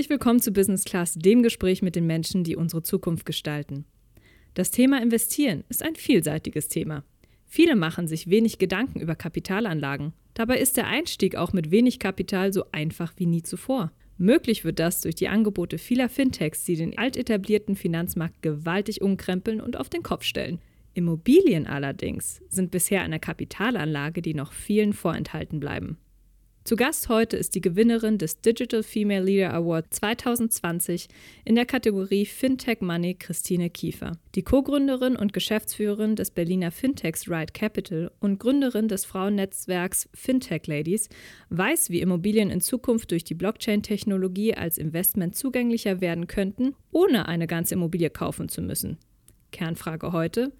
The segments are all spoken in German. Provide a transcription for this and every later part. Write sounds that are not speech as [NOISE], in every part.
Herzlich willkommen zu Business Class, dem Gespräch mit den Menschen, die unsere Zukunft gestalten. Das Thema Investieren ist ein vielseitiges Thema. Viele machen sich wenig Gedanken über Kapitalanlagen. Dabei ist der Einstieg auch mit wenig Kapital so einfach wie nie zuvor. Möglich wird das durch die Angebote vieler Fintechs, die den altetablierten Finanzmarkt gewaltig umkrempeln und auf den Kopf stellen. Immobilien allerdings sind bisher eine Kapitalanlage, die noch vielen vorenthalten bleiben. Zu Gast heute ist die Gewinnerin des Digital Female Leader Award 2020 in der Kategorie Fintech Money Christine Kiefer. Die Co-Gründerin und Geschäftsführerin des Berliner Fintechs Ride Capital und Gründerin des Frauennetzwerks Fintech Ladies weiß, wie Immobilien in Zukunft durch die Blockchain-Technologie als Investment zugänglicher werden könnten, ohne eine ganze Immobilie kaufen zu müssen. Kernfrage heute: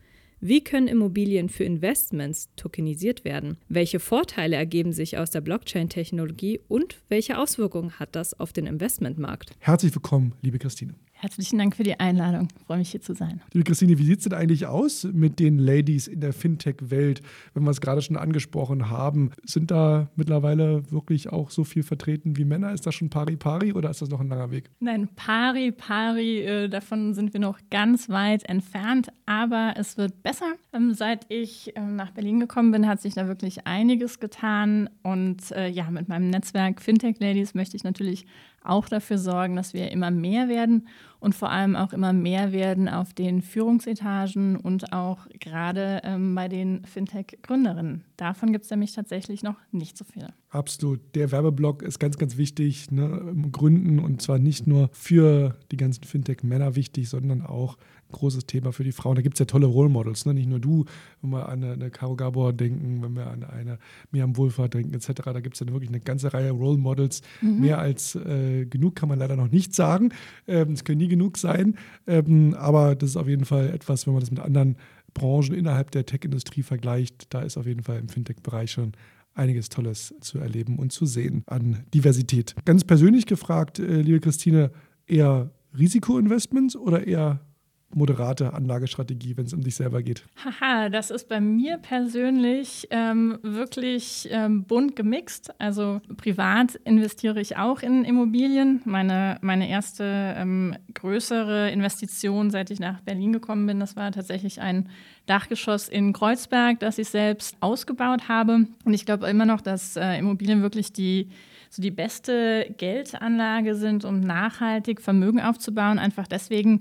wie können Immobilien für Investments tokenisiert werden? Welche Vorteile ergeben sich aus der Blockchain-Technologie und welche Auswirkungen hat das auf den Investmentmarkt? Herzlich willkommen, liebe Christine. Herzlichen Dank für die Einladung. Ich freue mich hier zu sein. Liebe Christine, wie sieht es denn eigentlich aus mit den Ladies in der Fintech-Welt? Wenn wir es gerade schon angesprochen haben, sind da mittlerweile wirklich auch so viel vertreten wie Männer? Ist das schon pari pari oder ist das noch ein langer Weg? Nein, pari pari, äh, davon sind wir noch ganz weit entfernt, aber es wird besser. Ähm, seit ich äh, nach Berlin gekommen bin, hat sich da wirklich einiges getan und äh, ja, mit meinem Netzwerk Fintech Ladies möchte ich natürlich auch dafür sorgen, dass wir immer mehr werden und vor allem auch immer mehr werden auf den Führungsetagen und auch gerade ähm, bei den Fintech-Gründerinnen. Davon gibt es nämlich tatsächlich noch nicht so viele. Absolut. Der Werbeblock ist ganz, ganz wichtig. Ne? Gründen und zwar nicht nur für die ganzen Fintech-Männer wichtig, sondern auch großes Thema für die Frauen. Da gibt es ja tolle Role Models. Ne? Nicht nur du, wenn wir an eine, Caro Gabor denken, wenn wir an eine Miriam Wohlfahrt denken, etc. Da gibt es ja wirklich eine ganze Reihe Role Models. Mhm. Mehr als äh, genug kann man leider noch nicht sagen. Ähm, es können nie genug sein. Ähm, aber das ist auf jeden Fall etwas, wenn man das mit anderen Branchen innerhalb der Tech-Industrie vergleicht, da ist auf jeden Fall im Fintech-Bereich schon einiges Tolles zu erleben und zu sehen an Diversität. Ganz persönlich gefragt, äh, liebe Christine, eher Risikoinvestments oder eher moderate Anlagestrategie, wenn es um dich selber geht? Haha, das ist bei mir persönlich ähm, wirklich ähm, bunt gemixt. Also privat investiere ich auch in Immobilien. Meine, meine erste ähm, größere Investition, seit ich nach Berlin gekommen bin, das war tatsächlich ein Dachgeschoss in Kreuzberg, das ich selbst ausgebaut habe. Und ich glaube immer noch, dass äh, Immobilien wirklich die so die beste Geldanlage sind, um nachhaltig Vermögen aufzubauen. Einfach deswegen,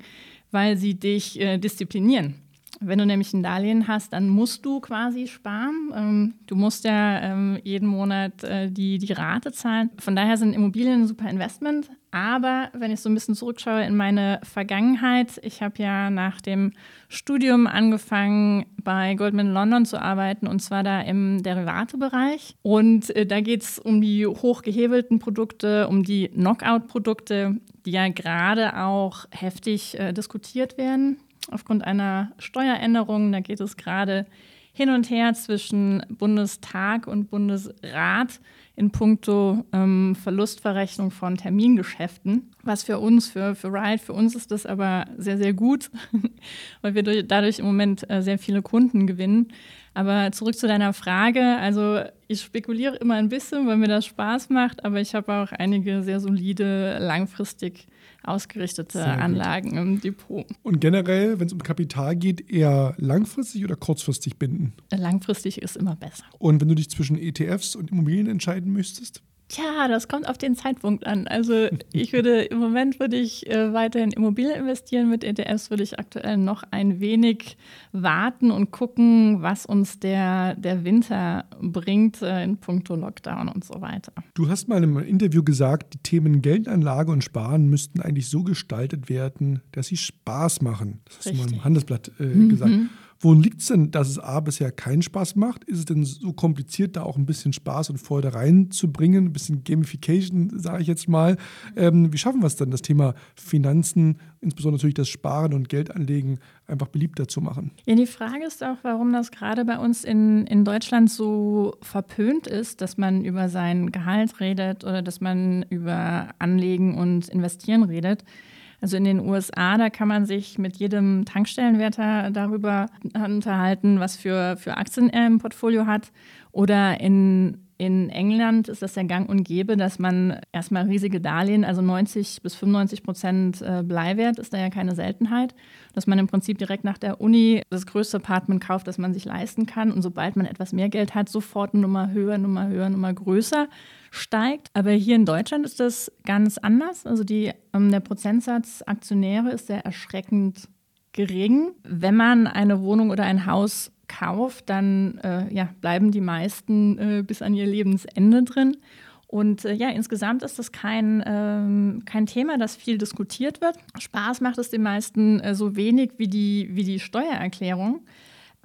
weil sie dich äh, disziplinieren. Wenn du nämlich ein Darlehen hast, dann musst du quasi sparen. Ähm, du musst ja ähm, jeden Monat äh, die, die Rate zahlen. Von daher sind Immobilien ein super Investment. Aber wenn ich so ein bisschen zurückschaue in meine Vergangenheit, ich habe ja nach dem Studium angefangen, bei Goldman London zu arbeiten und zwar da im Derivatebereich. Und äh, da geht es um die hochgehebelten Produkte, um die Knockout-Produkte, die ja gerade auch heftig äh, diskutiert werden aufgrund einer Steueränderung. Da geht es gerade hin und her zwischen Bundestag und Bundesrat in puncto ähm, Verlustverrechnung von Termingeschäften. Was für uns, für, für Ride, für uns ist das aber sehr, sehr gut, [LAUGHS] weil wir durch, dadurch im Moment äh, sehr viele Kunden gewinnen. Aber zurück zu deiner Frage. Also ich spekuliere immer ein bisschen, weil mir das Spaß macht, aber ich habe auch einige sehr solide, langfristig ausgerichtete Anlagen im Depot. Und generell, wenn es um Kapital geht, eher langfristig oder kurzfristig binden? Langfristig ist immer besser. Und wenn du dich zwischen ETFs und Immobilien entscheiden müsstest? Tja, das kommt auf den Zeitpunkt an. Also [LAUGHS] ich würde im Moment würde ich äh, weiterhin Immobilien investieren. Mit ETFs würde ich aktuell noch ein wenig warten und gucken, was uns der, der Winter bringt äh, in puncto Lockdown und so weiter. Du hast mal im Interview gesagt, die Themen Geldanlage und Sparen müssten eigentlich so gestaltet werden, dass sie Spaß machen. Das hast Richtig. du mal im Handelsblatt äh, mhm. gesagt. Worin liegt es denn, dass es A bisher keinen Spaß macht? Ist es denn so kompliziert, da auch ein bisschen Spaß und Freude reinzubringen? Ein bisschen Gamification, sage ich jetzt mal. Ähm, wie schaffen wir es dann, das Thema Finanzen, insbesondere natürlich das Sparen und Geldanlegen, einfach beliebter zu machen? Ja, die Frage ist auch, warum das gerade bei uns in, in Deutschland so verpönt ist, dass man über sein Gehalt redet oder dass man über Anlegen und Investieren redet. Also in den USA, da kann man sich mit jedem Tankstellenwärter darüber unterhalten, was für, für Aktien er im Portfolio hat. Oder in in England ist das ja gang und gäbe, dass man erstmal riesige Darlehen, also 90 bis 95 Prozent äh, Bleiwert ist da ja keine Seltenheit, dass man im Prinzip direkt nach der Uni das größte Apartment kauft, das man sich leisten kann und sobald man etwas mehr Geld hat, sofort eine Nummer höher, Nummer höher, Nummer größer steigt. Aber hier in Deutschland ist das ganz anders. Also die, ähm, der Prozentsatz Aktionäre ist sehr erschreckend gering. Wenn man eine Wohnung oder ein Haus kauft, dann äh, ja, bleiben die meisten äh, bis an ihr Lebensende drin. Und äh, ja, insgesamt ist das kein, ähm, kein Thema, das viel diskutiert wird. Spaß macht es den meisten äh, so wenig wie die, wie die Steuererklärung.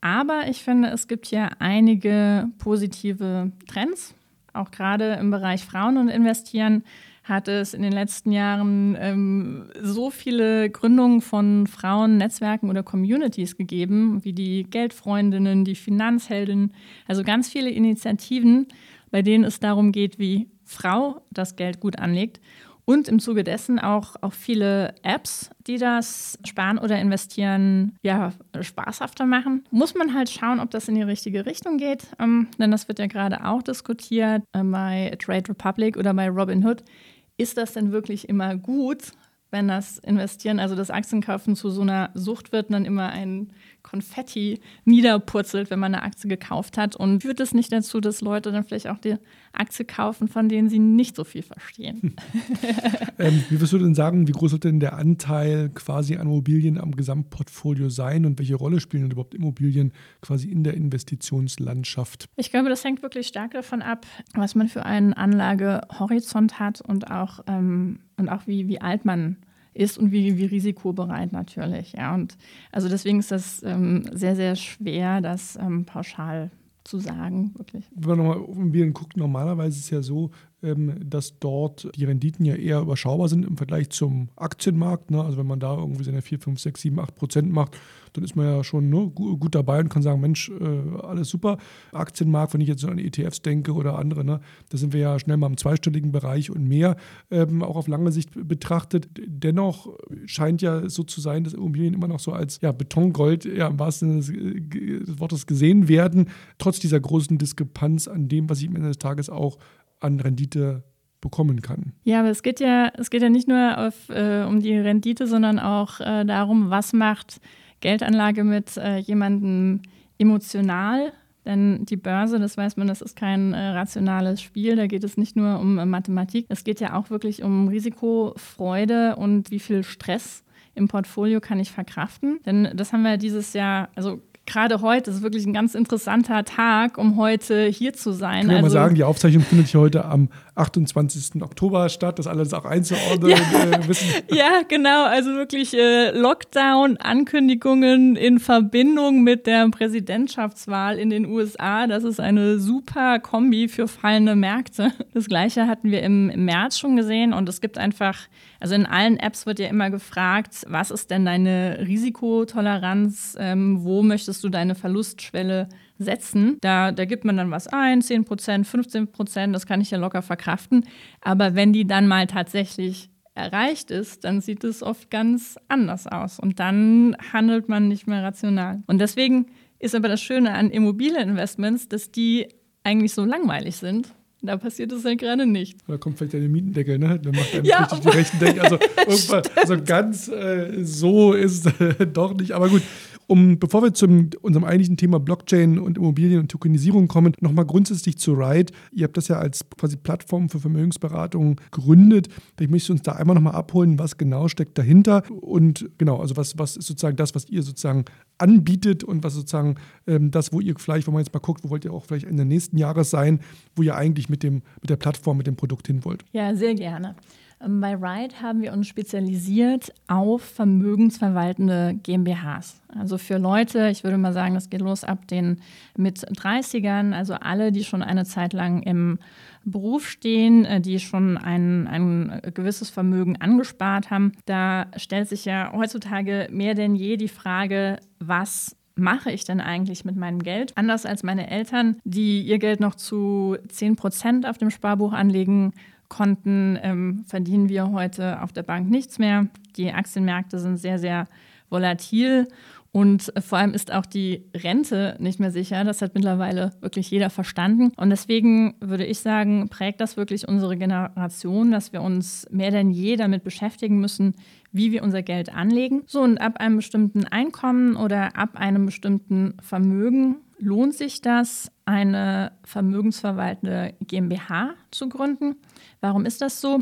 Aber ich finde, es gibt hier einige positive Trends, auch gerade im Bereich Frauen und Investieren hat es in den letzten Jahren ähm, so viele Gründungen von Frauen, Netzwerken oder Communities gegeben, wie die Geldfreundinnen, die Finanzheldinnen, also ganz viele Initiativen, bei denen es darum geht, wie Frau das Geld gut anlegt. Und im Zuge dessen auch, auch viele Apps, die das Sparen oder Investieren ja, spaßhafter machen. Muss man halt schauen, ob das in die richtige Richtung geht. Ähm, denn das wird ja gerade auch diskutiert äh, bei Trade Republic oder bei Robinhood ist das denn wirklich immer gut, wenn das Investieren, also das Aktienkaufen zu so einer Sucht wird, dann immer ein Konfetti niederpurzelt, wenn man eine Aktie gekauft hat. Und führt es nicht dazu, dass Leute dann vielleicht auch die Aktie kaufen, von denen sie nicht so viel verstehen? ähm, wie würdest du denn sagen, wie groß wird denn der Anteil quasi an Immobilien am Gesamtportfolio sein und welche Rolle spielen denn überhaupt Immobilien quasi in der Investitionslandschaft? Ich glaube, das hängt wirklich stark davon ab, was man für einen Anlagehorizont hat und auch, ähm, und auch wie, wie alt man ist und wie, wie risikobereit natürlich. Ja. Und also deswegen ist das ähm, sehr, sehr schwer, das ähm, pauschal zu sagen, wirklich. Wenn man nochmal auf Immobilien guckt, normalerweise ist es ja so, dass dort die Renditen ja eher überschaubar sind im Vergleich zum Aktienmarkt. Ne? Also wenn man da irgendwie seine 4, 5, 6, 7, 8 Prozent macht, dann ist man ja schon ne, gut dabei und kann sagen, Mensch, äh, alles super. Aktienmarkt, wenn ich jetzt so an ETFs denke oder andere, ne, da sind wir ja schnell mal im zweistelligen Bereich und mehr, ähm, auch auf lange Sicht betrachtet. Dennoch scheint ja so zu sein, dass Immobilien immer noch so als ja, Betongold ja, im wahrsten Sinne des Wortes gesehen werden, trotz dieser großen Diskrepanz an dem, was ich am Ende des Tages auch an Rendite bekommen kann. Ja, aber es geht ja, es geht ja nicht nur auf, äh, um die Rendite, sondern auch äh, darum, was macht Geldanlage mit äh, jemandem emotional. Denn die Börse, das weiß man, das ist kein äh, rationales Spiel. Da geht es nicht nur um äh, Mathematik. Es geht ja auch wirklich um Risikofreude und wie viel Stress im Portfolio kann ich verkraften. Denn das haben wir dieses Jahr, also gerade heute ist wirklich ein ganz interessanter Tag, um heute hier zu sein. Ich kann also, mal sagen, die Aufzeichnung findet hier heute am 28. Oktober statt, das alles auch einzuordnen ja, äh, wissen. [LAUGHS] Ja, genau. Also wirklich äh, Lockdown-Ankündigungen in Verbindung mit der Präsidentschaftswahl in den USA. Das ist eine super Kombi für fallende Märkte. Das gleiche hatten wir im, im März schon gesehen und es gibt einfach, also in allen Apps wird ja immer gefragt, was ist denn deine Risikotoleranz, ähm, wo möchtest du deine Verlustschwelle setzen. Da, da gibt man dann was ein, 10 Prozent, 15 Prozent, das kann ich ja locker verkraften. Aber wenn die dann mal tatsächlich erreicht ist, dann sieht es oft ganz anders aus. Und dann handelt man nicht mehr rational. Und deswegen ist aber das Schöne an Immobilieninvestments, dass die eigentlich so langweilig sind. Da passiert es halt gerade nicht. Da kommt vielleicht der Mietendeckel, ne? Dann macht er ja, richtig die rechten Deckel. Also [LAUGHS] also ganz äh, so ist äh, [LAUGHS] doch nicht. Aber gut, um, bevor wir zu unserem eigentlichen Thema Blockchain und Immobilien und Tokenisierung kommen, nochmal grundsätzlich zu Ride. Ihr habt das ja als quasi Plattform für Vermögensberatung gegründet. Ich möchte uns da einmal nochmal abholen, was genau steckt dahinter und genau, also was, was ist sozusagen das, was ihr sozusagen anbietet und was sozusagen ähm, das, wo ihr vielleicht, wenn man jetzt mal guckt, wo wollt ihr auch vielleicht Ende nächsten Jahres sein, wo ihr eigentlich mit, dem, mit der Plattform, mit dem Produkt hin wollt. Ja, sehr gerne. Ähm, bei Ride haben wir uns spezialisiert auf vermögensverwaltende GmbHs. Also für Leute, ich würde mal sagen, das geht los ab den mit 30ern, also alle, die schon eine Zeit lang im Beruf stehen, äh, die schon ein, ein gewisses Vermögen angespart haben. Da stellt sich ja heutzutage mehr denn je die Frage, was mache ich denn eigentlich mit meinem Geld? Anders als meine Eltern, die ihr Geld noch zu 10 Prozent auf dem Sparbuch anlegen Konten ähm, verdienen wir heute auf der Bank nichts mehr. Die Aktienmärkte sind sehr, sehr volatil Und vor allem ist auch die Rente nicht mehr sicher. Das hat mittlerweile wirklich jeder verstanden. Und deswegen würde ich sagen, prägt das wirklich unsere Generation, dass wir uns mehr denn je damit beschäftigen müssen, wie wir unser Geld anlegen. So, und ab einem bestimmten Einkommen oder ab einem bestimmten Vermögen lohnt sich das, eine vermögensverwaltende GmbH zu gründen. Warum ist das so?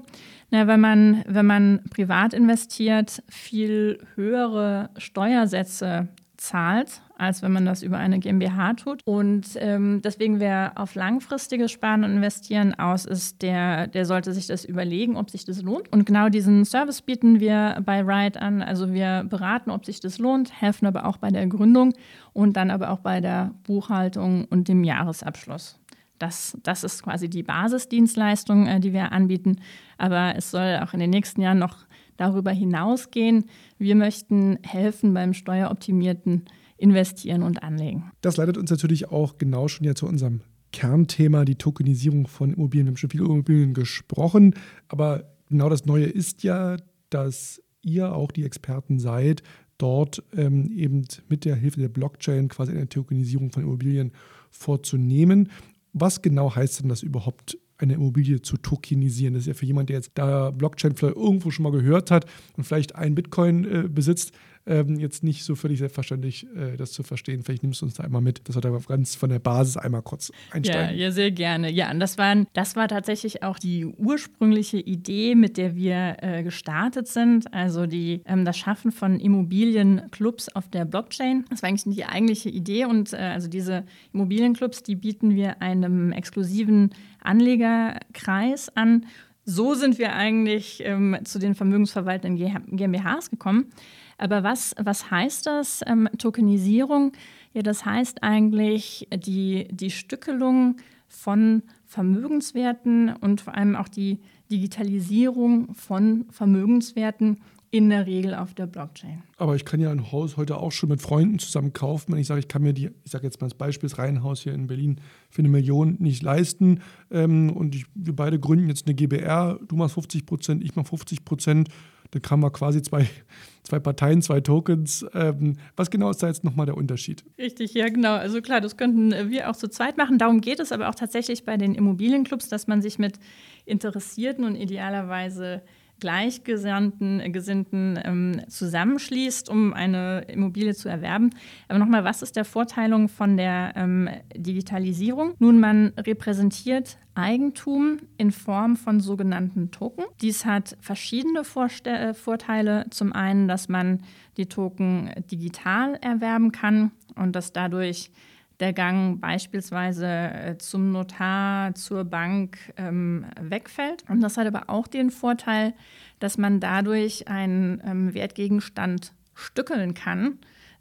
Na, wenn man, wenn man privat investiert, viel höhere Steuersätze zahlt, als wenn man das über eine GmbH tut. Und ähm, deswegen, wer auf langfristiges Sparen und Investieren aus ist, der, der sollte sich das überlegen, ob sich das lohnt. Und genau diesen Service bieten wir bei Ride an. Also wir beraten, ob sich das lohnt, helfen aber auch bei der Gründung und dann aber auch bei der Buchhaltung und dem Jahresabschluss. Das, das ist quasi die Basisdienstleistung, äh, die wir anbieten. Aber es soll auch in den nächsten Jahren noch darüber hinausgehen. Wir möchten helfen beim steueroptimierten investieren und anlegen. Das leitet uns natürlich auch genau schon ja zu unserem Kernthema, die Tokenisierung von Immobilien. Wir haben schon viel über Immobilien gesprochen, aber genau das Neue ist ja, dass ihr auch die Experten seid, dort ähm, eben mit der Hilfe der Blockchain quasi eine Tokenisierung von Immobilien vorzunehmen. Was genau heißt denn das überhaupt eine Immobilie zu tokenisieren. Das ist ja für jemanden, der jetzt da Blockchain vielleicht irgendwo schon mal gehört hat und vielleicht ein Bitcoin äh, besitzt, ähm, jetzt nicht so völlig selbstverständlich, äh, das zu verstehen. Vielleicht nimmst du uns da einmal mit, dass wir da ganz von der Basis einmal kurz einsteigen. Ja, ja sehr gerne. Ja, und das, waren, das war tatsächlich auch die ursprüngliche Idee, mit der wir äh, gestartet sind. Also die, ähm, das Schaffen von Immobilienclubs auf der Blockchain. Das war eigentlich die eigentliche Idee. Und äh, also diese Immobilienclubs, die bieten wir einem exklusiven Anlegerkreis an. So sind wir eigentlich ähm, zu den vermögensverwaltenden GmbHs gekommen. Aber was, was heißt das, ähm, Tokenisierung? Ja, das heißt eigentlich die, die Stückelung von Vermögenswerten und vor allem auch die Digitalisierung von Vermögenswerten in der Regel auf der Blockchain. Aber ich kann ja ein Haus heute auch schon mit Freunden zusammen kaufen. Wenn ich sage, ich kann mir die, ich sage jetzt mal das Beispiel, das Reihenhaus hier in Berlin für eine Million nicht leisten ähm, und ich, wir beide gründen jetzt eine GBR, du machst 50 Prozent, ich mache 50 Prozent, dann haben wir quasi zwei, zwei Parteien, zwei Tokens. Ähm, was genau ist da jetzt nochmal der Unterschied? Richtig, ja genau. Also klar, das könnten wir auch zu zweit machen. Darum geht es aber auch tatsächlich bei den Immobilienclubs, dass man sich mit Interessierten und idealerweise Gleichgesinnten äh, Gesinnten, ähm, zusammenschließt, um eine Immobilie zu erwerben. Aber nochmal, was ist der Vorteilung von der ähm, Digitalisierung? Nun, man repräsentiert Eigentum in Form von sogenannten Token. Dies hat verschiedene Vorste äh, Vorteile. Zum einen, dass man die Token digital erwerben kann und dass dadurch der Gang beispielsweise äh, zum Notar, zur Bank ähm, wegfällt. Und das hat aber auch den Vorteil, dass man dadurch einen ähm, Wertgegenstand stückeln kann.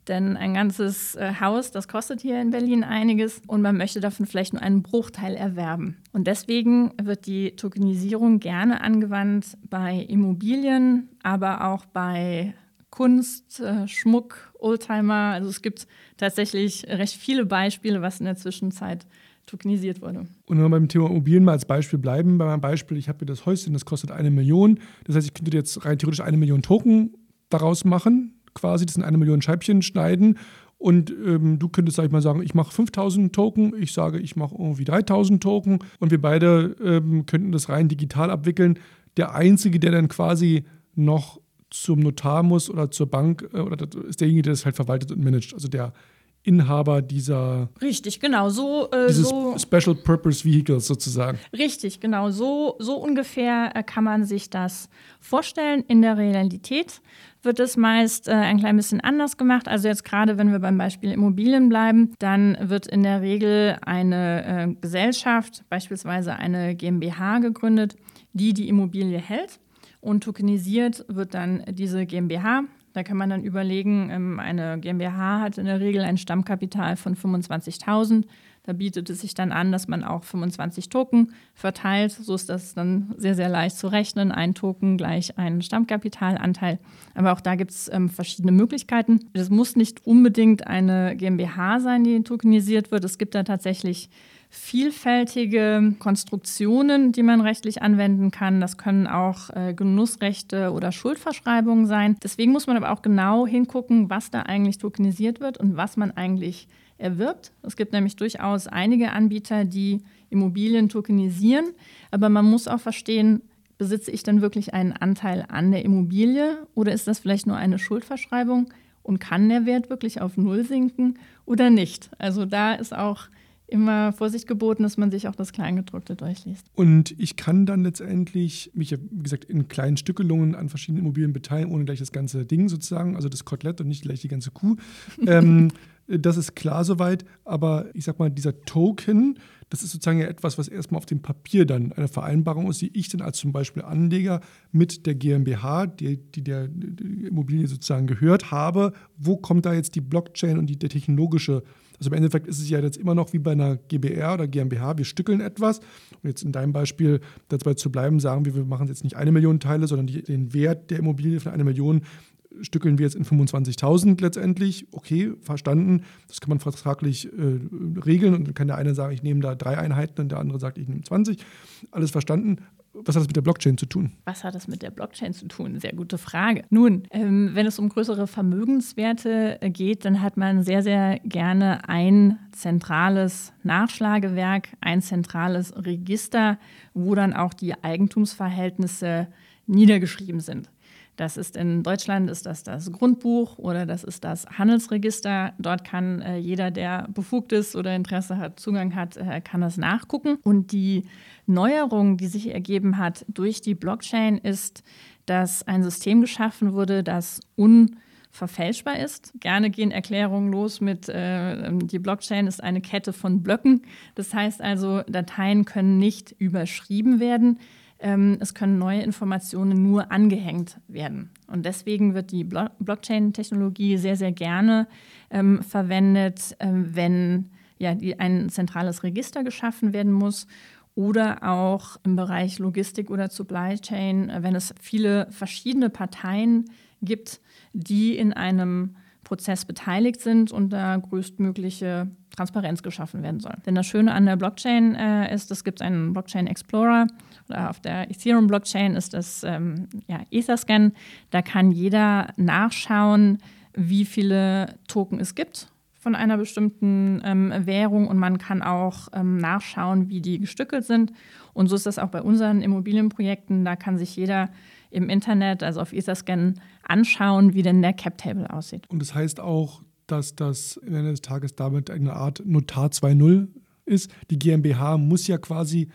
Denn ein ganzes äh, Haus, das kostet hier in Berlin einiges und man möchte davon vielleicht nur einen Bruchteil erwerben. Und deswegen wird die Tokenisierung gerne angewandt bei Immobilien, aber auch bei Kunst, äh, Schmuck, Oldtimer. Also es gibt tatsächlich recht viele Beispiele, was in der Zwischenzeit tokenisiert wurde. Und wenn wir beim Thema Immobilien mal als Beispiel bleiben, bei meinem Beispiel, ich habe mir das Häuschen, das kostet eine Million. Das heißt, ich könnte jetzt rein theoretisch eine Million Token daraus machen, quasi, das sind eine Million Scheibchen schneiden. Und ähm, du könntest, sag ich mal, sagen, ich mache 5000 Token, ich sage, ich mache irgendwie 3000 Token und wir beide ähm, könnten das rein digital abwickeln. Der Einzige, der dann quasi noch zum Notar muss oder zur Bank äh, oder ist derjenige, der das halt verwaltet und managt. Also der Inhaber dieser. Richtig, genau. So, äh, dieses so, Special Purpose Vehicles sozusagen. Richtig, genau. So, so ungefähr äh, kann man sich das vorstellen. In der Realität wird es meist äh, ein klein bisschen anders gemacht. Also jetzt gerade, wenn wir beim Beispiel Immobilien bleiben, dann wird in der Regel eine äh, Gesellschaft, beispielsweise eine GmbH gegründet, die die Immobilie hält. Und tokenisiert wird dann diese GmbH. Da kann man dann überlegen, ähm, eine GmbH hat in der Regel ein Stammkapital von 25.000. Da bietet es sich dann an, dass man auch 25 Token verteilt. So ist das dann sehr, sehr leicht zu rechnen. Ein Token gleich ein Stammkapitalanteil. Aber auch da gibt es ähm, verschiedene Möglichkeiten. Es muss nicht unbedingt eine GmbH sein, die tokenisiert wird. Es gibt da tatsächlich vielfältige Konstruktionen, die man rechtlich anwenden kann. Das können auch äh, Genussrechte oder Schuldverschreibungen sein. Deswegen muss man aber auch genau hingucken, was da eigentlich tokenisiert wird und was man eigentlich erwirbt. Es gibt nämlich durchaus einige Anbieter, die Immobilien tokenisieren, aber man muss auch verstehen, besitze ich denn wirklich einen Anteil an der Immobilie oder ist das vielleicht nur eine Schuldverschreibung und kann der Wert wirklich auf Null sinken oder nicht? Also da ist auch immer Vorsicht geboten, dass man sich auch das Kleingedruckte durchliest. Und ich kann dann letztendlich mich, wie gesagt, in kleinen Stückelungen an verschiedenen Immobilien beteiligen, ohne gleich das ganze Ding sozusagen, also das Kotelett und nicht gleich die ganze Kuh. [LAUGHS] ähm, das ist klar soweit, aber ich sag mal, dieser Token, das ist sozusagen ja etwas, was erstmal auf dem Papier dann eine Vereinbarung ist, die ich dann als zum Beispiel Anleger mit der GmbH, die, die der die Immobilie sozusagen gehört habe. Wo kommt da jetzt die Blockchain und die, der technologische also im Endeffekt ist es ja jetzt immer noch wie bei einer GBR oder GmbH, wir stückeln etwas. Und jetzt in deinem Beispiel dabei zu bleiben, sagen wir, wir machen jetzt nicht eine Million Teile, sondern die, den Wert der Immobilie von einer Million stückeln wir jetzt in 25.000 letztendlich. Okay, verstanden. Das kann man vertraglich äh, regeln und dann kann der eine sagen, ich nehme da drei Einheiten und der andere sagt, ich nehme 20. Alles verstanden was hat das mit der Blockchain zu tun? Was hat das mit der Blockchain zu tun? Sehr gute Frage. Nun, ähm, wenn es um größere Vermögenswerte äh, geht, dann hat man sehr, sehr gerne ein zentrales Nachschlagewerk, ein zentrales Register, wo dann auch die Eigentumsverhältnisse niedergeschrieben sind. Das ist in Deutschland ist das das Grundbuch oder das ist das Handelsregister. Dort kann äh, jeder, der befugt ist oder Interesse hat, Zugang hat, äh, kann das nachgucken. Und die Neuerung, die sich ergeben hat durch die Blockchain, ist, dass ein System geschaffen wurde, das unverfälschbar ist. Gerne gehen Erklärungen los mit, äh, die Blockchain ist eine Kette von Blöcken. Das heißt also, Dateien können nicht überschrieben werden. Ähm, es können neue Informationen nur angehängt werden. Und deswegen wird die Blo Blockchain-Technologie sehr, sehr gerne ähm, verwendet, ähm, wenn ja, die, ein zentrales Register geschaffen werden muss oder auch im Bereich Logistik oder Supply Chain, äh, wenn es viele verschiedene Parteien gibt, die in einem Prozess beteiligt sind und da größtmögliche Transparenz geschaffen werden soll. Denn das Schöne an der Blockchain äh, ist, es gibt einen Blockchain Explorer oder auf der Ethereum Blockchain ist das ähm, ja, Etherscan. Da kann jeder nachschauen, wie viele Token es gibt von einer bestimmten ähm, Währung und man kann auch ähm, nachschauen, wie die gestückelt sind. Und so ist das auch bei unseren Immobilienprojekten. Da kann sich jeder im Internet, also auf Etherscan, anschauen, wie denn der Cap-Table aussieht. Und das heißt auch, dass das am Ende des Tages damit eine Art Notar 2.0 ist. Die GmbH muss ja quasi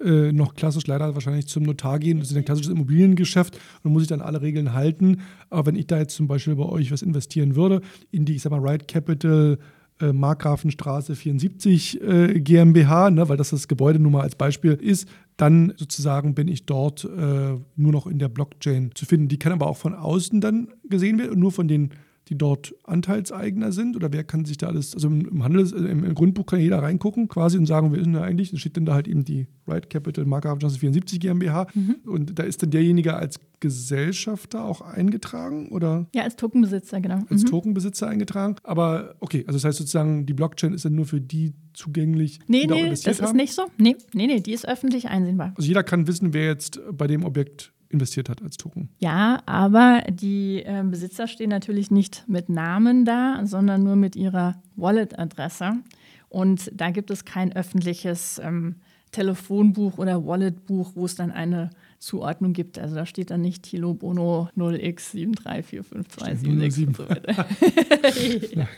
äh, noch klassisch leider wahrscheinlich zum Notar gehen. Das ist ein klassisches Immobiliengeschäft und muss sich dann alle Regeln halten. Aber wenn ich da jetzt zum Beispiel bei euch was investieren würde, in die, ich sag mal, Right Capital äh, Markgrafenstraße 74 äh, GmbH, ne, weil das das Gebäude nun mal als Beispiel ist, dann sozusagen bin ich dort äh, nur noch in der Blockchain zu finden. Die kann aber auch von außen dann gesehen werden und nur von den die dort Anteilseigner sind? Oder wer kann sich da alles, also im, Handels-, äh, im, Grundbuch kann jeder reingucken quasi und sagen, wer ist denn da eigentlich? Da steht dann da halt eben die Right Capital Markup 74 GmbH. Mhm. Und da ist dann derjenige als Gesellschafter auch eingetragen oder? Ja, als Tokenbesitzer, genau. Als mhm. Tokenbesitzer eingetragen. Aber okay, also das heißt sozusagen, die Blockchain ist dann nur für die zugänglich, nee, nee, da das haben? ist nicht so. Nee, nee, nee, die ist öffentlich einsehbar. Also jeder kann wissen, wer jetzt bei dem Objekt investiert hat als Token. Ja, aber die äh, Besitzer stehen natürlich nicht mit Namen da, sondern nur mit ihrer Wallet-Adresse. Und da gibt es kein öffentliches ähm, Telefonbuch oder Walletbuch, wo es dann eine Zuordnung gibt. Also da steht dann nicht Tilo Bono 0x73452576 und so weiter. [LAUGHS]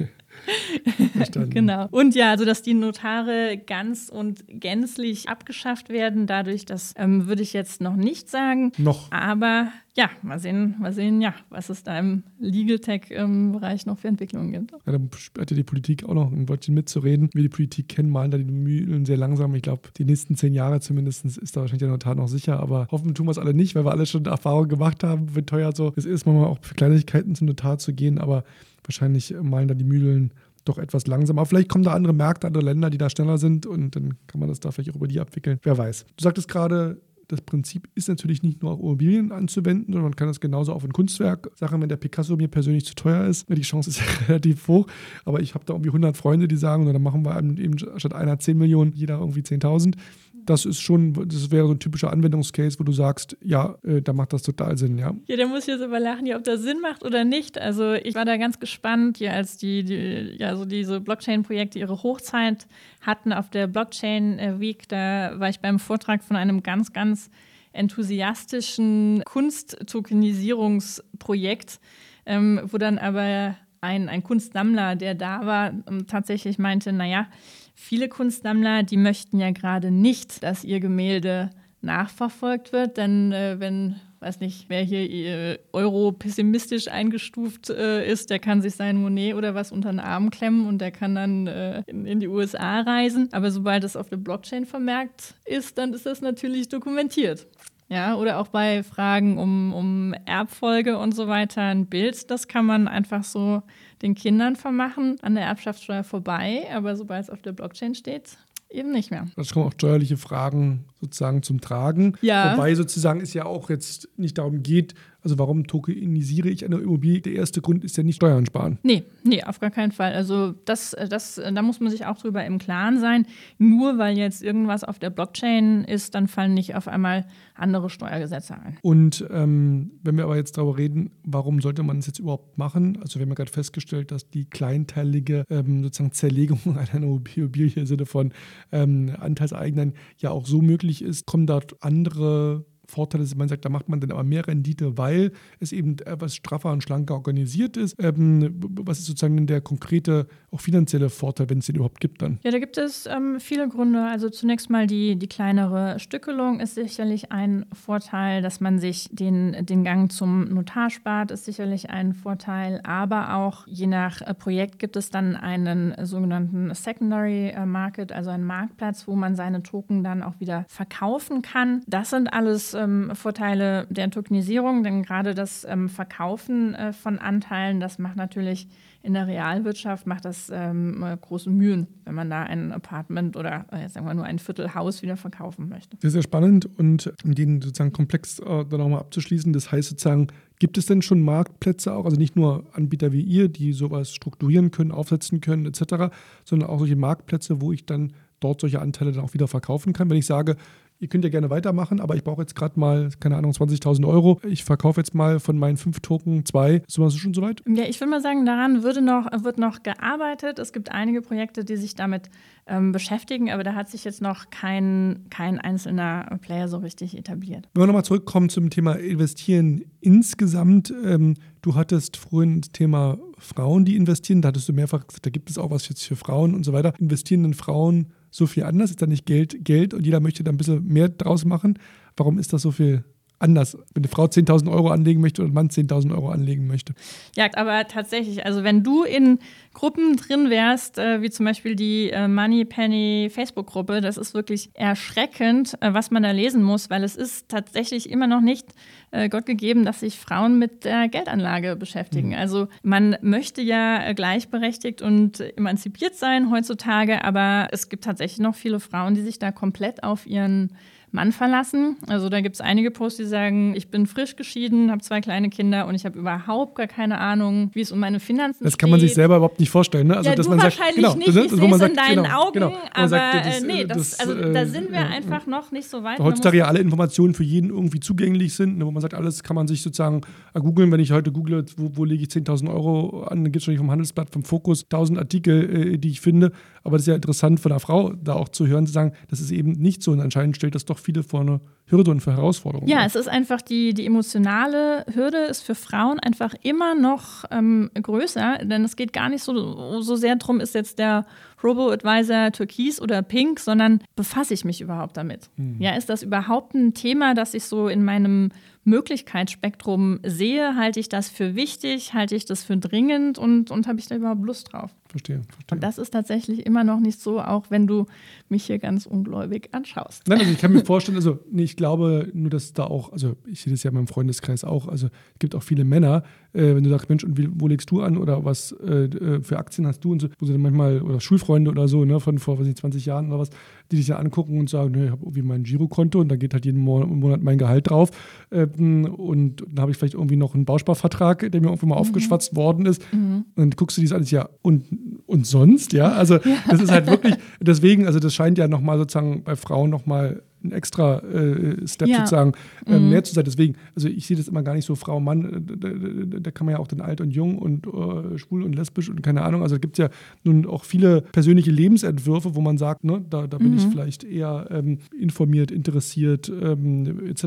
[LAUGHS] [LAUGHS] genau. Und ja, also dass die Notare ganz und gänzlich abgeschafft werden, dadurch, das ähm, würde ich jetzt noch nicht sagen. Noch. Aber ja, mal sehen, mal sehen, ja, was es da im Legal Tech-Bereich noch für Entwicklungen gibt. Ja, da hat ja die Politik auch noch ein Wörtchen mitzureden. Wir die Politik kennen, malen da die Mühlen sehr langsam. Ich glaube, die nächsten zehn Jahre zumindest ist da wahrscheinlich der Notar noch sicher. Aber hoffen tun wir es alle nicht, weil wir alle schon Erfahrung gemacht haben, wie teuer so es ist, manchmal auch für Kleinigkeiten zum Notar zu gehen. Aber wahrscheinlich malen da die Mühlen doch etwas langsamer. Vielleicht kommen da andere Märkte, andere Länder, die da schneller sind und dann kann man das da vielleicht auch über die abwickeln. Wer weiß. Du sagtest gerade, das Prinzip ist natürlich nicht nur auf Immobilien anzuwenden, sondern man kann das genauso auf ein Kunstwerk sagen, wenn der Picasso mir persönlich zu teuer ist. Die Chance ist ja [LAUGHS] relativ hoch, aber ich habe da irgendwie 100 Freunde, die sagen, dann machen wir eben statt einer 10 Millionen, jeder irgendwie 10.000 das ist schon, das wäre so ein typischer Anwendungscase, wo du sagst, ja, äh, da macht das total Sinn, ja. Ja, da muss ich jetzt überlachen, ja, ob das Sinn macht oder nicht. Also ich war da ganz gespannt, ja, als die, die ja, so diese Blockchain-Projekte ihre Hochzeit hatten auf der Blockchain Week, da war ich beim Vortrag von einem ganz, ganz enthusiastischen Kunsttokenisierungsprojekt, ähm, wo dann aber ein, ein Kunstsammler, der da war, ähm, tatsächlich meinte, naja, Viele Kunstsammler, die möchten ja gerade nicht, dass ihr Gemälde nachverfolgt wird, denn äh, wenn, weiß nicht, wer hier äh, Euro pessimistisch eingestuft äh, ist, der kann sich sein Monet oder was unter den Arm klemmen und der kann dann äh, in, in, die USA reisen. Aber sobald es auf der Blockchain vermerkt ist, dann ist das natürlich dokumentiert. Ja, oder auch bei Fragen um, um Erbfolge und so weiter ein Bild, das kann man einfach so den Kindern vermachen, an der Erbschaftssteuer vorbei, aber sobald es auf der Blockchain steht, eben nicht mehr. Das kommen auch steuerliche Fragen sozusagen zum Tragen. Ja. Wobei sozusagen es ja auch jetzt nicht darum geht, also warum tokenisiere ich eine Immobilie? Der erste Grund ist ja nicht Steuern sparen. Nee, nee, auf gar keinen Fall. Also das, das, da muss man sich auch drüber im Klaren sein. Nur weil jetzt irgendwas auf der Blockchain ist, dann fallen nicht auf einmal andere Steuergesetze ein. Und ähm, wenn wir aber jetzt darüber reden, warum sollte man es jetzt überhaupt machen? Also wir haben ja gerade festgestellt, dass die kleinteilige ähm, sozusagen Zerlegung [LAUGHS] einer Immobilie im Sinne von ähm, Anteilseignern ja auch so möglich ist. Kommen dort andere Vorteil ist, man sagt, da macht man dann aber mehr Rendite, weil es eben etwas straffer und schlanker organisiert ist. Ähm, was ist sozusagen der konkrete, auch finanzielle Vorteil, wenn es den überhaupt gibt dann? Ja, da gibt es ähm, viele Gründe. Also zunächst mal die, die kleinere Stückelung ist sicherlich ein Vorteil, dass man sich den, den Gang zum Notar spart, ist sicherlich ein Vorteil. Aber auch je nach äh, Projekt gibt es dann einen sogenannten Secondary äh, Market, also einen Marktplatz, wo man seine Token dann auch wieder verkaufen kann. Das sind alles ähm, Vorteile der Tokenisierung, denn gerade das ähm, Verkaufen äh, von Anteilen, das macht natürlich in der Realwirtschaft macht das ähm, große Mühen, wenn man da ein Apartment oder äh, sagen wir nur ein Viertelhaus wieder verkaufen möchte. Ist sehr spannend und um den sozusagen Komplex äh, dann nochmal abzuschließen, das heißt sozusagen, gibt es denn schon Marktplätze auch, also nicht nur Anbieter wie ihr, die sowas strukturieren können, aufsetzen können etc., sondern auch solche Marktplätze, wo ich dann dort solche Anteile dann auch wieder verkaufen kann. Wenn ich sage, ihr könnt ja gerne weitermachen, aber ich brauche jetzt gerade mal, keine Ahnung, 20.000 Euro. Ich verkaufe jetzt mal von meinen fünf Token zwei. Ist sowas schon soweit? Ja, ich würde mal sagen, daran würde noch, wird noch gearbeitet. Es gibt einige Projekte, die sich damit ähm, beschäftigen, aber da hat sich jetzt noch kein, kein einzelner Player so richtig etabliert. Wenn wir nochmal zurückkommen zum Thema Investieren insgesamt. Ähm, du hattest vorhin das Thema Frauen, die investieren. Da hattest du mehrfach gesagt, da gibt es auch was jetzt für Frauen und so weiter. Investierenden Frauen so viel anders? Ist da nicht Geld, Geld und jeder möchte da ein bisschen mehr draus machen? Warum ist das so viel anders, wenn eine Frau 10.000 Euro anlegen möchte und ein Mann 10.000 Euro anlegen möchte. Ja, aber tatsächlich, also wenn du in Gruppen drin wärst, äh, wie zum Beispiel die äh, Money Penny Facebook-Gruppe, das ist wirklich erschreckend, äh, was man da lesen muss, weil es ist tatsächlich immer noch nicht äh, Gott gegeben, dass sich Frauen mit der Geldanlage beschäftigen. Mhm. Also man möchte ja äh, gleichberechtigt und emanzipiert sein heutzutage, aber es gibt tatsächlich noch viele Frauen, die sich da komplett auf ihren Mann verlassen. Also da gibt es einige Posts, die sagen, ich bin frisch geschieden, habe zwei kleine Kinder und ich habe überhaupt gar keine Ahnung, wie es um meine Finanzen steht. Das kann man sich selber überhaupt nicht vorstellen. Ne? Also, ja, dass man wahrscheinlich sagt, genau, nicht, ich sehe es in deinen genau, Augen, genau. aber sagt, das, äh, nee, das, also, äh, da sind wir ja, einfach noch nicht so weit. Heutzutage ja alle Informationen für jeden irgendwie zugänglich sind, ne, wo man sagt, alles kann man sich sozusagen googeln. Wenn ich heute google, wo, wo lege ich 10.000 Euro an, dann gibt es schon vom Handelsblatt, vom Fokus 1000 Artikel, äh, die ich finde. Aber das ist ja interessant von einer Frau da auch zu hören, zu sagen, das ist eben nicht so. Und anscheinend stellt das doch viele vor eine Hürde und für Herausforderungen. Ja, es ist einfach die, die emotionale Hürde ist für Frauen einfach immer noch ähm, größer, denn es geht gar nicht so, so sehr darum, ist jetzt der Robo-Advisor Türkis oder Pink, sondern befasse ich mich überhaupt damit? Mhm. Ja, ist das überhaupt ein Thema, das ich so in meinem Möglichkeitsspektrum sehe? Halte ich das für wichtig? Halte ich das für dringend? Und, und habe ich da überhaupt Lust drauf? Verstehe, verstehe. Und das ist tatsächlich immer noch nicht so, auch wenn du mich hier ganz ungläubig anschaust. Nein, also ich kann mir vorstellen, also nee, ich glaube nur, dass da auch, also ich sehe das ja in meinem Freundeskreis auch, also es gibt auch viele Männer, äh, wenn du sagst, Mensch, und wie, wo legst du an oder was äh, äh für Aktien hast du und so, wo sie dann manchmal, oder Schulfreunde oder so, ne, von vor, was ich, 20 Jahren oder was, die dich ja angucken und sagen, ich habe irgendwie mein Girokonto und da geht halt jeden Monat mein Gehalt drauf ähm, und dann habe ich vielleicht irgendwie noch einen Bausparvertrag, der mir irgendwann mal mhm. aufgeschwatzt worden ist mhm. und dann guckst du dies alles, ja, und und sonst, ja. Also [LAUGHS] das ist halt wirklich, deswegen, also das scheint ja nochmal sozusagen bei Frauen nochmal ein extra äh, Step ja. sozusagen äh, mhm. mehr zu sein. Deswegen, also ich sehe das immer gar nicht so Frau, Mann, äh, da, da, da, kann man ja auch den alt und jung und äh, schwul und lesbisch und keine Ahnung. Also gibt es ja nun auch viele persönliche Lebensentwürfe, wo man sagt, ne, da, da bin mhm. ich vielleicht eher ähm, informiert, interessiert ähm, etc.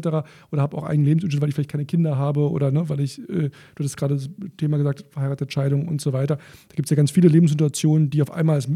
Oder habe auch eigenen Lebensumstand, weil ich vielleicht keine Kinder habe oder ne, weil ich, äh, du hast gerade das Thema gesagt, verheiratet, Scheidung und so weiter. Da gibt es ja ganz viele Lebenssituationen, die auf einmal es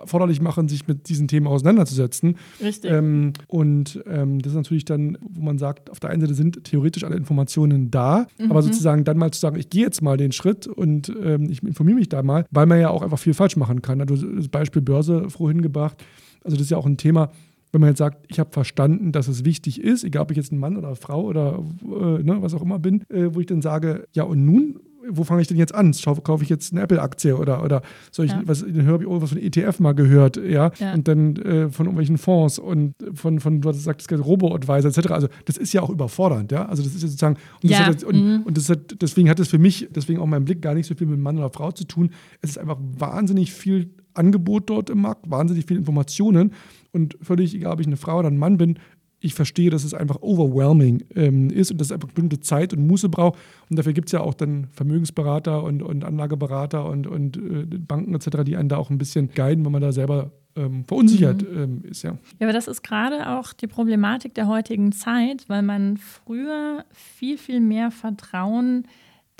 erforderlich machen, sich mit diesen Themen auseinanderzusetzen. Richtig. Ähm, und und ähm, das ist natürlich dann, wo man sagt, auf der einen Seite sind theoretisch alle Informationen da, mhm. aber sozusagen dann mal zu sagen, ich gehe jetzt mal den Schritt und ähm, ich informiere mich da mal, weil man ja auch einfach viel falsch machen kann. Also das Beispiel Börse vorhin gebracht. Also das ist ja auch ein Thema, wenn man jetzt sagt, ich habe verstanden, dass es wichtig ist, egal ob ich jetzt ein Mann oder eine Frau oder äh, ne, was auch immer bin, äh, wo ich dann sage, ja und nun wo fange ich denn jetzt an? Kaufe ich jetzt eine Apple-Aktie oder, oder soll ich, ja. was, dann höre ich irgendwas von ETF mal gehört, ja, ja. und dann äh, von irgendwelchen Fonds und von, von du hast gesagt, Robo-Advisor etc. Also das ist ja auch überfordernd, ja, also das ist ja sozusagen, und, ja. hat, und, mhm. und das hat, deswegen hat es für mich, deswegen auch mein Blick gar nicht so viel mit Mann oder Frau zu tun. Es ist einfach wahnsinnig viel Angebot dort im Markt, wahnsinnig viele Informationen und völlig egal, ob ich eine Frau oder ein Mann bin, ich verstehe, dass es einfach overwhelming ähm, ist und dass es einfach bestimmte Zeit und Muße braucht. Und dafür gibt es ja auch dann Vermögensberater und, und Anlageberater und, und äh, Banken etc., die einen da auch ein bisschen guiden, wenn man da selber ähm, verunsichert mhm. ähm, ist. Ja. ja, aber das ist gerade auch die Problematik der heutigen Zeit, weil man früher viel, viel mehr Vertrauen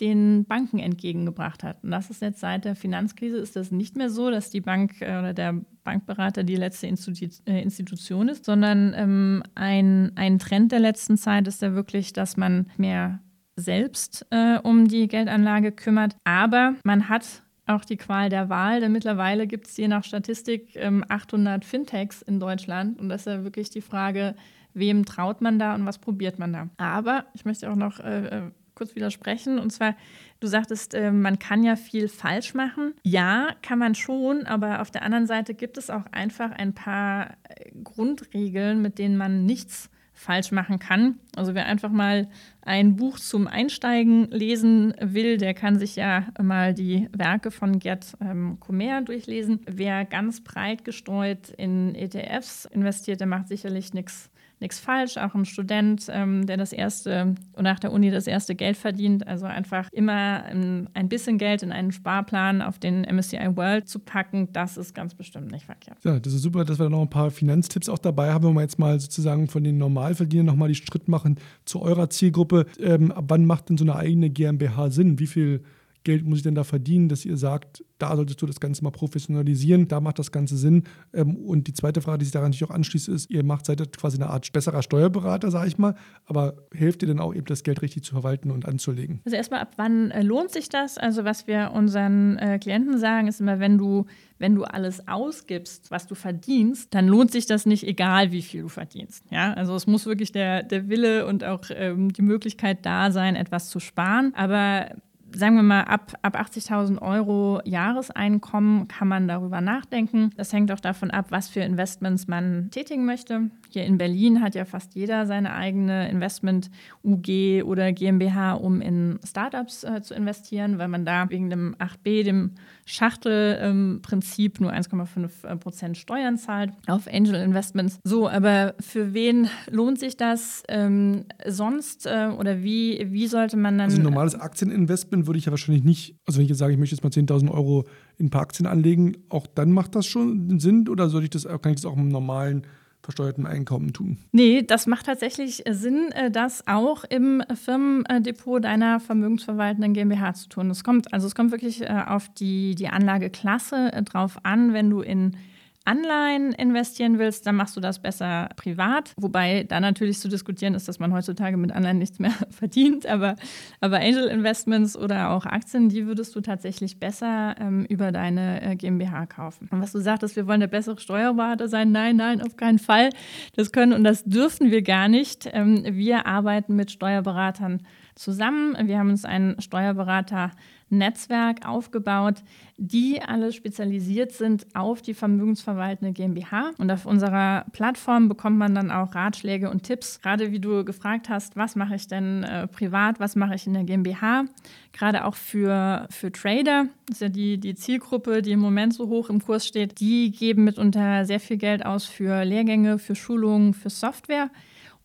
den Banken entgegengebracht hat. Und das ist jetzt seit der Finanzkrise ist das nicht mehr so, dass die Bank äh, oder der Bankberater die letzte äh, Institution ist, sondern ähm, ein, ein Trend der letzten Zeit ist ja wirklich, dass man mehr selbst äh, um die Geldanlage kümmert. Aber man hat auch die Qual der Wahl, denn mittlerweile gibt es je nach Statistik 800 ähm, Fintechs in Deutschland. Und das ist ja wirklich die Frage, wem traut man da und was probiert man da. Aber ich möchte auch noch äh, kurz widersprechen. Und zwar, du sagtest, äh, man kann ja viel falsch machen. Ja, kann man schon, aber auf der anderen Seite gibt es auch einfach ein paar äh, Grundregeln, mit denen man nichts falsch machen kann. Also wer einfach mal ein Buch zum Einsteigen lesen will, der kann sich ja mal die Werke von Gerd ähm, Kommer durchlesen. Wer ganz breit gestreut in ETFs investiert, der macht sicherlich nichts nichts falsch. Auch ein Student, ähm, der das erste nach der Uni das erste Geld verdient, also einfach immer ein bisschen Geld in einen Sparplan auf den MSCI World zu packen, das ist ganz bestimmt nicht verkehrt. Ja, das ist super, dass wir da noch ein paar Finanztipps auch dabei haben, wenn wir jetzt mal sozusagen von den Normalverdienern nochmal die Schritt machen zu eurer Zielgruppe. Ähm, wann macht denn so eine eigene GmbH Sinn? Wie viel Geld muss ich denn da verdienen, dass ihr sagt, da solltest du das Ganze mal professionalisieren, da macht das Ganze Sinn. Ähm, und die zweite Frage, die sich daran natürlich auch anschließt, ist, ihr macht, seid quasi eine Art besserer Steuerberater, sage ich mal, aber helft ihr denn auch eben das Geld richtig zu verwalten und anzulegen? Also erstmal, ab wann äh, lohnt sich das? Also was wir unseren äh, Klienten sagen, ist immer, wenn du wenn du alles ausgibst, was du verdienst, dann lohnt sich das nicht, egal wie viel du verdienst. Ja, also es muss wirklich der, der Wille und auch ähm, die Möglichkeit da sein, etwas zu sparen. Aber sagen wir mal, ab, ab 80.000 Euro Jahreseinkommen kann man darüber nachdenken. Das hängt auch davon ab, was für Investments man tätigen möchte. Hier in Berlin hat ja fast jeder seine eigene Investment-UG oder GmbH, um in Startups äh, zu investieren, weil man da wegen dem 8b, dem Schachtelprinzip, ähm, nur 1,5 äh, Prozent Steuern zahlt auf Angel Investments. So, aber für wen lohnt sich das ähm, sonst äh, oder wie, wie sollte man dann. Also ein normales Aktieninvestment würde ich ja wahrscheinlich nicht, also wenn ich jetzt sage, ich möchte jetzt mal 10.000 Euro in ein paar Aktien anlegen, auch dann macht das schon Sinn oder soll ich das, kann ich das auch im normalen versteuertem Einkommen tun. Nee, das macht tatsächlich Sinn, äh, das auch im Firmendepot deiner vermögensverwaltenden GmbH zu tun. Es kommt, also es kommt wirklich äh, auf die, die Anlageklasse äh, drauf an, wenn du in Anleihen investieren willst, dann machst du das besser privat. Wobei da natürlich zu diskutieren ist, dass man heutzutage mit Anleihen nichts mehr [LAUGHS] verdient. Aber, aber Angel Investments oder auch Aktien, die würdest du tatsächlich besser ähm, über deine äh, GmbH kaufen. Und was du sagtest, wir wollen der bessere Steuerberater sein. Nein, nein, auf keinen Fall. Das können und das dürfen wir gar nicht. Ähm, wir arbeiten mit Steuerberatern zusammen. Wir haben uns einen Steuerberater Netzwerk aufgebaut, die alle spezialisiert sind auf die vermögensverwaltende GmbH. Und auf unserer Plattform bekommt man dann auch Ratschläge und Tipps, gerade wie du gefragt hast, was mache ich denn äh, privat, was mache ich in der GmbH, gerade auch für, für Trader, das ist ja die, die Zielgruppe, die im Moment so hoch im Kurs steht, die geben mitunter sehr viel Geld aus für Lehrgänge, für Schulungen, für Software.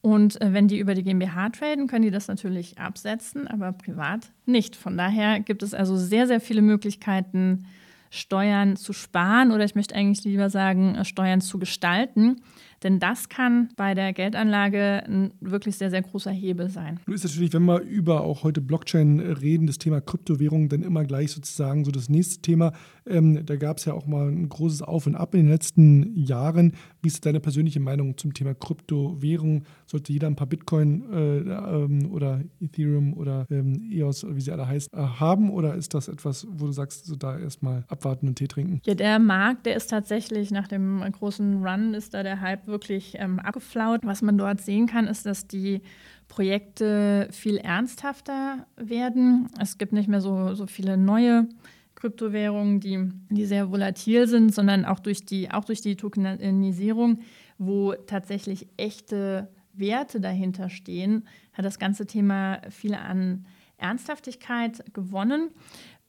Und äh, wenn die über die GmbH traden, können die das natürlich absetzen, aber privat nicht. Von daher gibt es also sehr, sehr viele Möglichkeiten, Steuern zu sparen oder ich möchte eigentlich lieber sagen, äh, Steuern zu gestalten. Denn das kann bei der Geldanlage ein wirklich sehr, sehr großer Hebel sein. Nun ist natürlich, wenn wir über auch heute Blockchain reden, das Thema Kryptowährung, dann immer gleich sozusagen so das nächste Thema. Ähm, da gab es ja auch mal ein großes Auf und Ab in den letzten Jahren. Wie ist deine persönliche Meinung zum Thema Kryptowährung? Sollte jeder ein paar Bitcoin äh, ähm, oder Ethereum oder ähm, EOS, wie sie alle heißen, äh, haben? Oder ist das etwas, wo du sagst, so da erstmal abwarten und Tee trinken? Ja, der Markt, der ist tatsächlich nach dem großen Run, ist da der Hype wirklich ähm, abgeflaut. Was man dort sehen kann, ist, dass die Projekte viel ernsthafter werden. Es gibt nicht mehr so, so viele neue Kryptowährungen, die, die sehr volatil sind, sondern auch durch die, auch durch die Tokenisierung, wo tatsächlich echte Werte dahinter stehen, hat das ganze Thema viel an Ernsthaftigkeit gewonnen.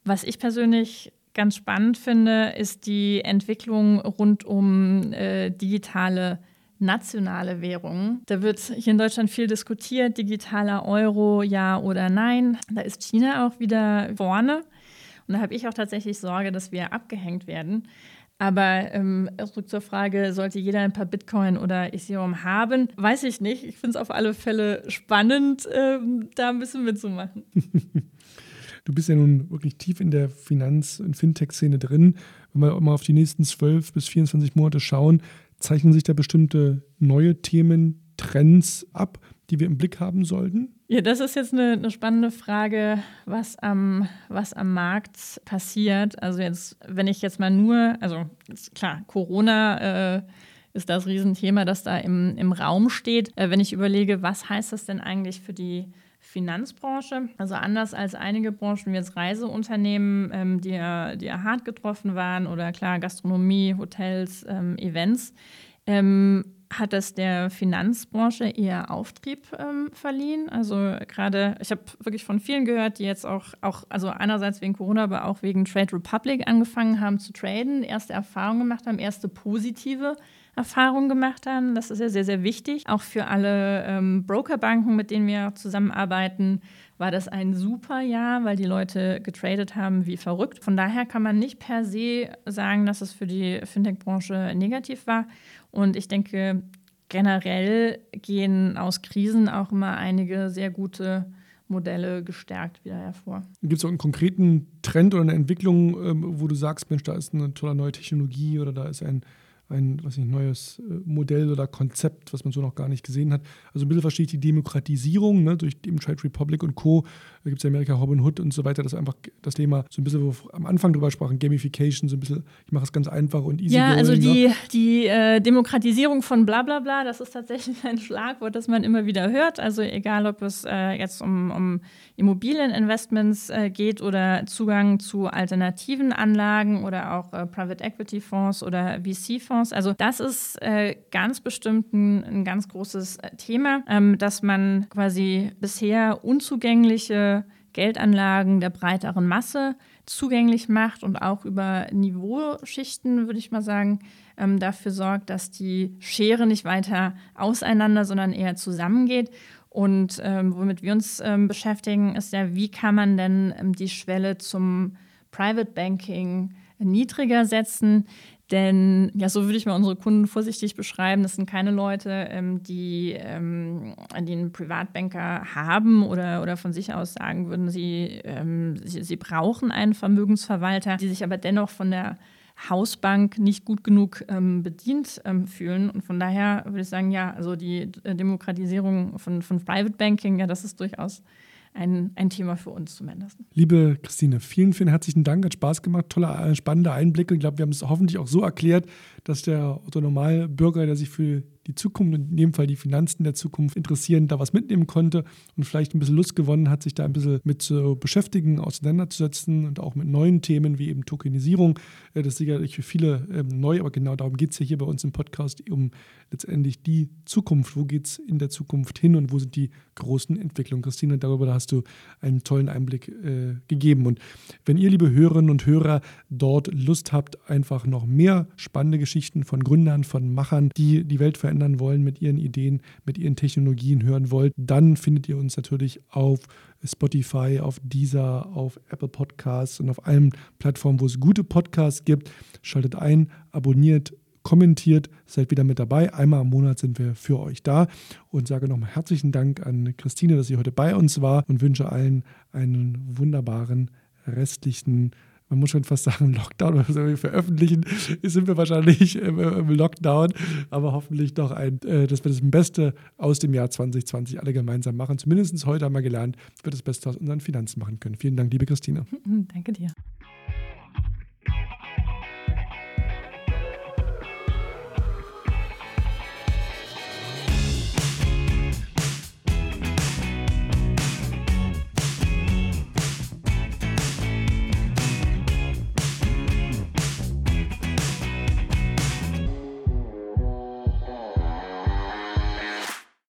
Was ich persönlich ganz spannend finde, ist die Entwicklung rund um äh, digitale nationale Währungen. Da wird hier in Deutschland viel diskutiert, digitaler Euro, ja oder nein. Da ist China auch wieder vorne. Und da habe ich auch tatsächlich Sorge, dass wir abgehängt werden. Aber ähm, zurück zur Frage, sollte jeder ein paar Bitcoin oder Ethereum haben? Weiß ich nicht. Ich finde es auf alle Fälle spannend, ähm, da ein bisschen mitzumachen. [LAUGHS] du bist ja nun wirklich tief in der Finanz- und Fintech-Szene drin. Wenn wir mal auf die nächsten 12 bis 24 Monate schauen, zeichnen sich da bestimmte neue Themen, Trends ab, die wir im Blick haben sollten? Ja, das ist jetzt eine, eine, spannende Frage, was am, was am Markt passiert. Also jetzt, wenn ich jetzt mal nur, also klar, Corona äh, ist das Riesenthema, das da im, im Raum steht. Äh, wenn ich überlege, was heißt das denn eigentlich für die Finanzbranche. Also anders als einige Branchen wie jetzt Reiseunternehmen, ähm, die, ja, die ja hart getroffen waren oder klar Gastronomie, Hotels, ähm, Events, ähm, hat das der Finanzbranche eher Auftrieb ähm, verliehen. Also gerade, ich habe wirklich von vielen gehört, die jetzt auch, auch, also einerseits wegen Corona, aber auch wegen Trade Republic angefangen haben zu traden, erste Erfahrungen gemacht haben, erste positive Erfahrungen gemacht haben. Das ist ja sehr, sehr wichtig. Auch für alle ähm, Brokerbanken, mit denen wir zusammenarbeiten, war das ein super Jahr, weil die Leute getradet haben wie verrückt. Von daher kann man nicht per se sagen, dass es für die Fintech-Branche negativ war. Und ich denke, generell gehen aus Krisen auch immer einige sehr gute Modelle gestärkt wieder hervor. Gibt es auch einen konkreten Trend oder eine Entwicklung, ähm, wo du sagst, Mensch, da ist eine tolle neue Technologie oder da ist ein ein was nicht, neues äh, Modell oder Konzept, was man so noch gar nicht gesehen hat. Also ein bisschen verstehe ich die Demokratisierung ne, durch eben Trade Republic und Co. Da gibt es ja Amerika Robin Hood und so weiter, das ist einfach das Thema so ein bisschen, wo wir am Anfang drüber sprachen, Gamification, so ein bisschen, ich mache es ganz einfach und easy. Ja, also die, ne? die äh, Demokratisierung von bla bla bla, das ist tatsächlich [LAUGHS] ein Schlagwort, das man immer wieder hört. Also egal, ob es äh, jetzt um, um Immobilieninvestments äh, geht oder Zugang zu alternativen Anlagen oder auch äh, Private Equity Fonds oder VC-Fonds. Also das ist äh, ganz bestimmt ein, ein ganz großes äh, Thema, ähm, dass man quasi bisher unzugängliche Geldanlagen der breiteren Masse zugänglich macht und auch über Niveauschichten, würde ich mal sagen, ähm, dafür sorgt, dass die Schere nicht weiter auseinander, sondern eher zusammengeht. Und ähm, womit wir uns ähm, beschäftigen, ist ja, wie kann man denn ähm, die Schwelle zum Private Banking niedriger setzen? Denn ja, so würde ich mal unsere Kunden vorsichtig beschreiben. Das sind keine Leute, ähm, die, ähm, die einen Privatbanker haben oder, oder von sich aus sagen würden, sie, ähm, sie, sie brauchen einen Vermögensverwalter, die sich aber dennoch von der Hausbank nicht gut genug ähm, bedient ähm, fühlen. Und von daher würde ich sagen, ja, also die äh, Demokratisierung von, von Private Banking, ja, das ist durchaus ein, ein Thema für uns zumindest. Liebe Christine, vielen, vielen herzlichen Dank. Hat Spaß gemacht. Tolle, äh, spannende Einblicke. Ich glaube, wir haben es hoffentlich auch so erklärt, dass der Otto Normalbürger, der sich für die Zukunft und in dem Fall die Finanzen der Zukunft interessieren, da was mitnehmen konnte und vielleicht ein bisschen Lust gewonnen hat, sich da ein bisschen mit zu beschäftigen, auseinanderzusetzen und auch mit neuen Themen wie eben Tokenisierung. Äh, das ist sicherlich für viele ähm, neu, aber genau darum geht es ja hier bei uns im Podcast, um letztendlich die Zukunft. Wo geht es in der Zukunft hin und wo sind die großen Entwicklungen? Christine, darüber hast du einen tollen Einblick äh, gegeben. Und wenn ihr, liebe Hörerinnen und Hörer, dort Lust habt, einfach noch mehr spannende Geschichten von Gründern, von Machern, die die Welt verändern, verändern wollen mit ihren Ideen, mit ihren Technologien hören wollt, dann findet ihr uns natürlich auf Spotify, auf Deezer, auf Apple Podcasts und auf allen Plattformen, wo es gute Podcasts gibt. Schaltet ein, abonniert, kommentiert, seid wieder mit dabei. Einmal im Monat sind wir für euch da und sage nochmal herzlichen Dank an Christine, dass sie heute bei uns war und wünsche allen einen wunderbaren restlichen man muss schon fast sagen, Lockdown, wenn wir veröffentlichen, sind wir wahrscheinlich im, im Lockdown, aber hoffentlich doch ein, äh, dass wir das Beste aus dem Jahr 2020 alle gemeinsam machen. Zumindest heute haben wir gelernt, dass wir das Beste aus unseren Finanzen machen können. Vielen Dank, liebe Christine. [LAUGHS] Danke dir.